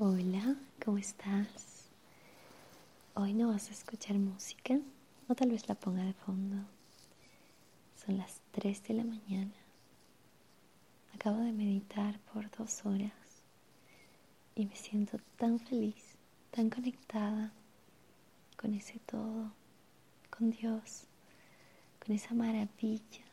Hola, ¿cómo estás? Hoy no vas a escuchar música o tal vez la ponga de fondo. Son las 3 de la mañana. Acabo de meditar por dos horas y me siento tan feliz, tan conectada con ese todo, con Dios, con esa maravilla.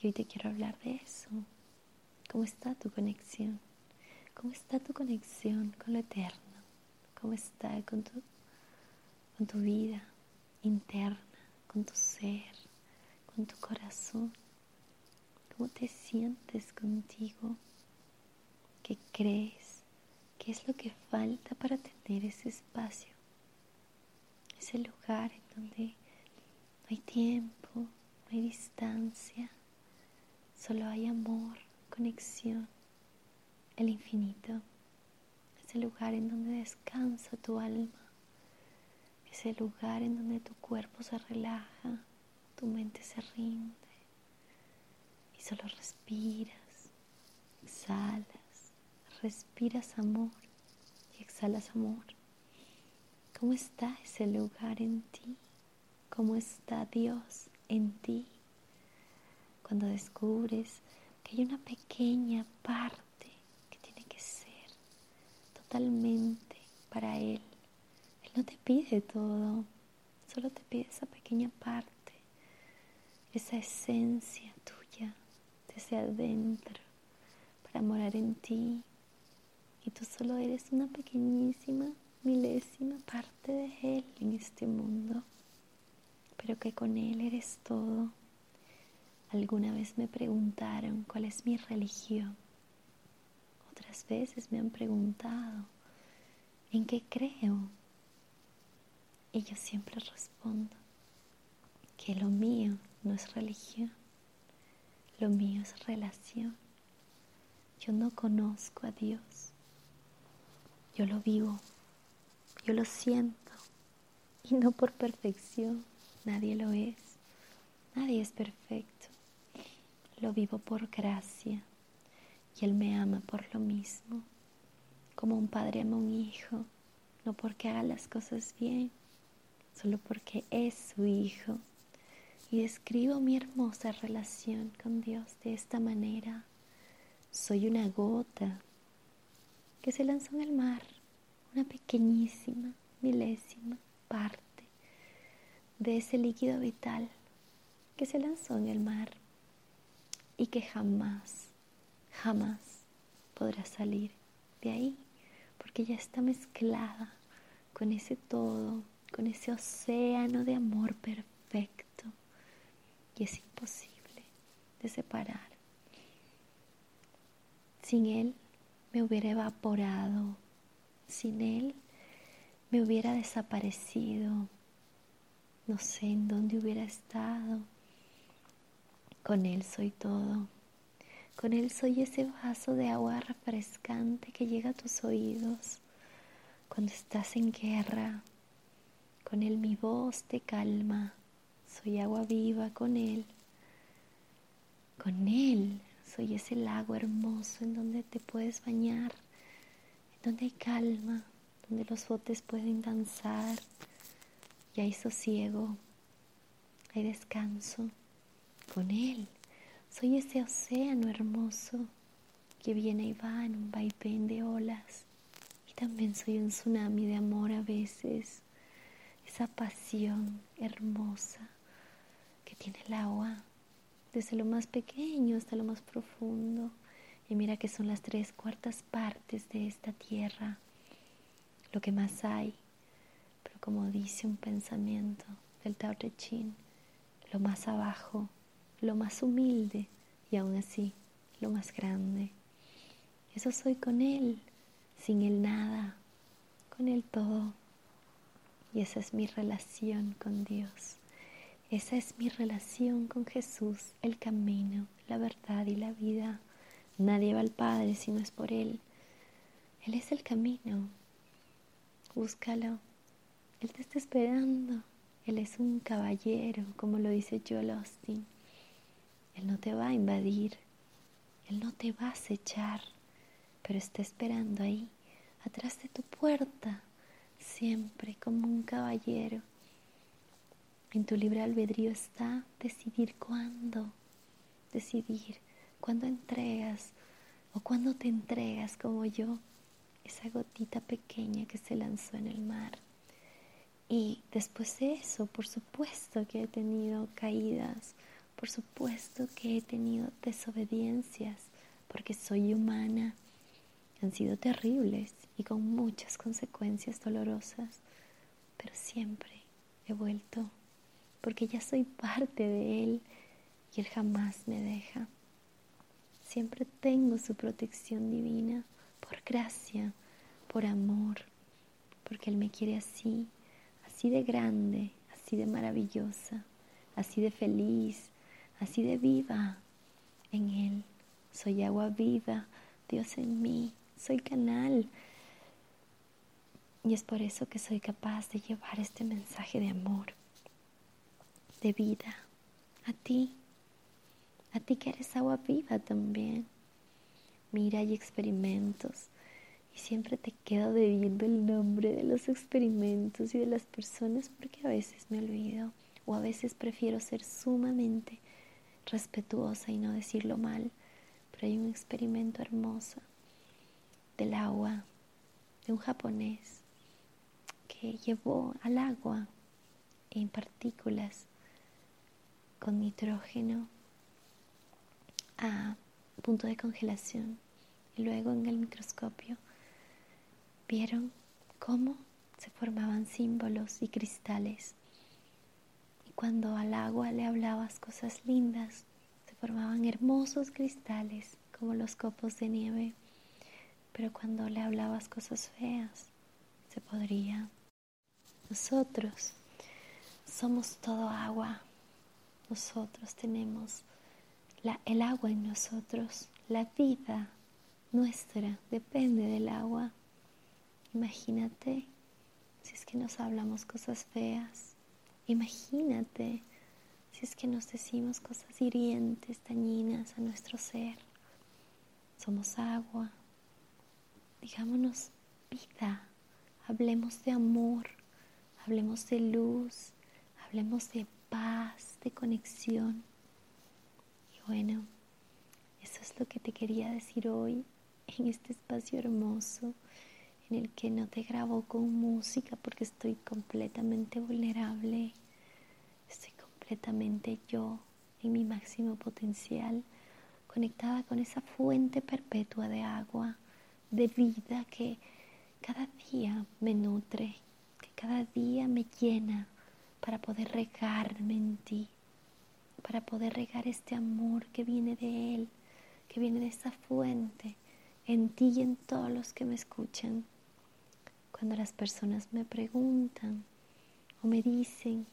Y hoy te quiero hablar de eso. ¿Cómo está tu conexión? ¿Cómo está tu conexión con lo eterno? ¿Cómo está con tu, con tu vida interna, con tu ser, con tu corazón? ¿Cómo te sientes contigo? ¿Qué crees? ¿Qué es lo que falta para tener ese espacio? Ese lugar en donde no hay tiempo, no hay distancia, solo hay amor, conexión el infinito, ese lugar en donde descansa tu alma, ese lugar en donde tu cuerpo se relaja, tu mente se rinde y solo respiras, exhalas, respiras amor y exhalas amor. ¿Cómo está ese lugar en ti? ¿Cómo está Dios en ti? Cuando descubres que hay una pequeña parte totalmente para Él. Él no te pide todo, solo te pide esa pequeña parte, esa esencia tuya desde adentro para morar en ti. Y tú solo eres una pequeñísima, milésima parte de Él en este mundo, pero que con Él eres todo. Alguna vez me preguntaron cuál es mi religión otras veces me han preguntado, ¿en qué creo? Y yo siempre respondo que lo mío no es religión, lo mío es relación. Yo no conozco a Dios, yo lo vivo, yo lo siento y no por perfección, nadie lo es, nadie es perfecto, lo vivo por gracia Él me ama por lo mismo, como un padre ama a un hijo, no porque haga las cosas bien, solo porque es su hijo. Y describo mi hermosa relación con Dios de esta manera. Soy una gota que se lanzó en el mar, una pequeñísima, milésima parte de ese líquido vital que se lanzó en el mar y que jamás jamás podrá salir de ahí, porque ya está mezclada con ese todo, con ese océano de amor perfecto, y es imposible de separar. Sin Él me hubiera evaporado, sin Él me hubiera desaparecido, no sé en dónde hubiera estado. Con Él soy todo. Con Él soy ese vaso de agua refrescante que llega a tus oídos cuando estás en guerra. Con Él mi voz te calma. Soy agua viva con Él. Con Él soy ese lago hermoso en donde te puedes bañar, en donde hay calma, donde los botes pueden danzar y hay sosiego, hay descanso. Con Él soy ese océano hermoso que viene y va en un vaivén de olas. Y también soy un tsunami de amor a veces. Esa pasión hermosa que tiene el agua, desde lo más pequeño hasta lo más profundo. Y mira que son las tres cuartas partes de esta tierra, lo que más hay. Pero como dice un pensamiento del Tao Te Ching, lo más abajo lo más humilde y aún así lo más grande. Eso soy con Él, sin Él nada, con Él todo. Y esa es mi relación con Dios. Esa es mi relación con Jesús, el camino, la verdad y la vida. Nadie va al Padre si no es por Él. Él es el camino. Búscalo. Él te está esperando. Él es un caballero, como lo dice Joel Austin. Él no te va a invadir, Él no te va a acechar, pero está esperando ahí atrás de tu puerta, siempre como un caballero. En tu libre albedrío está decidir cuándo, decidir cuándo entregas o cuándo te entregas como yo, esa gotita pequeña que se lanzó en el mar. Y después de eso, por supuesto que he tenido caídas, por supuesto que he tenido desobediencias, porque soy humana. Han sido terribles y con muchas consecuencias dolorosas, pero siempre he vuelto, porque ya soy parte de Él y Él jamás me deja. Siempre tengo su protección divina, por gracia, por amor, porque Él me quiere así así de grande, así de maravillosa, así de feliz, así de viva en Él. Soy agua viva, Dios en mí, soy canal. Y es por eso que soy capaz de llevar este mensaje de amor, de vida, a ti, a ti que eres agua viva también. Mira, hay experimentos y siempre te quedo debiendo el nombre de los experimentos y de las personas porque a veces me olvido o a veces prefiero ser sumamente respetuosa y no decirlo mal. Pero hay un experimento hermoso del agua de un japonés que llevó al agua en partículas con nitrógeno a punto de congelación y luego en el microscopio Vieron cómo se formaban símbolos y cristales. Cuando al agua le hablabas cosas lindas, se formaban hermosos cristales como los copos de nieve. Pero cuando le hablabas cosas feas, se podría. Nosotros somos todo agua. Nosotros tenemos el agua en nosotros. La vida nuestra depende del agua. Imagínate si es que nos hablamos cosas feas. Imagínate si es que nos decimos cosas hirientes, dañinas a nuestro ser. Somos agua. Digámonos vida. Hablemos de amor. Hablemos de luz. Hablemos de paz, de conexión. Y bueno, eso es lo que te quería decir hoy en este espacio hermoso en el que no te grabo con música porque estoy completamente vulnerable, estoy completamente yo en mi máximo potencial, conectada con esa fuente perpetua de agua, de vida que cada día me nutre, que cada día me llena para poder regarme en ti, para poder regar este amor que viene de Él, que viene de esa fuente, en ti y en todos los que me escuchan cuando las personas me preguntan o me dicen,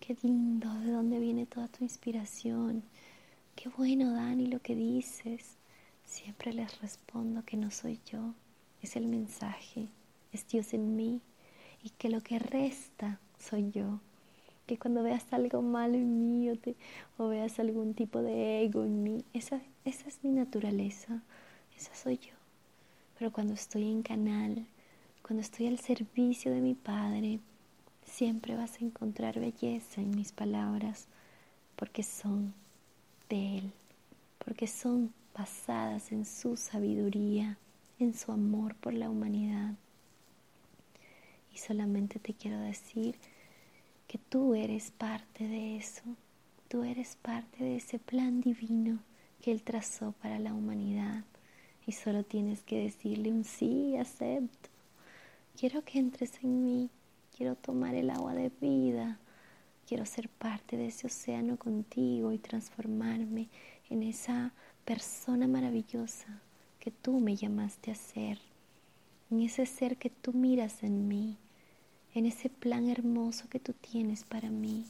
qué lindo, de dónde viene toda tu inspiración, qué bueno Dani lo que dices, siempre les respondo que no soy yo, es el mensaje, es Dios en mí y que lo que resta soy yo. Que cuando veas algo malo en mí o, o veas algún tipo de ego en mí, esa, esa es mi naturaleza, esa soy yo. Pero cuando estoy en canal, cuando estoy al servicio de mi Padre, siempre vas a encontrar belleza en mis palabras, porque son de Él, porque son basadas en su sabiduría, en su amor por la humanidad. Y solamente te quiero decir que tú eres parte de eso, tú eres parte de ese plan divino que Él trazó para la humanidad. Y solo tienes que decirle un sí, acepto Quiero que entres en mí, quiero tomar el agua de vida, quiero ser parte de ese océano contigo y transformarme en esa persona maravillosa que tú me llamaste a ser, en ese ser que tú miras en mí, en ese plan hermoso que tú tienes para mí.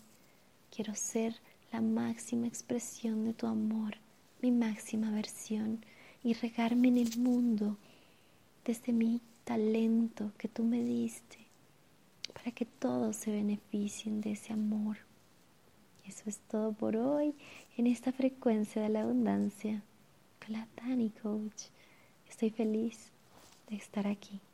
Quiero ser la máxima expresión de tu amor, mi máxima versión y regarme en el mundo desde mi talento que tú me diste para que todos se beneficien de ese amor. Eso es todo por hoy en esta frecuencia de la abundancia con Coach. Estoy feliz de estar aquí.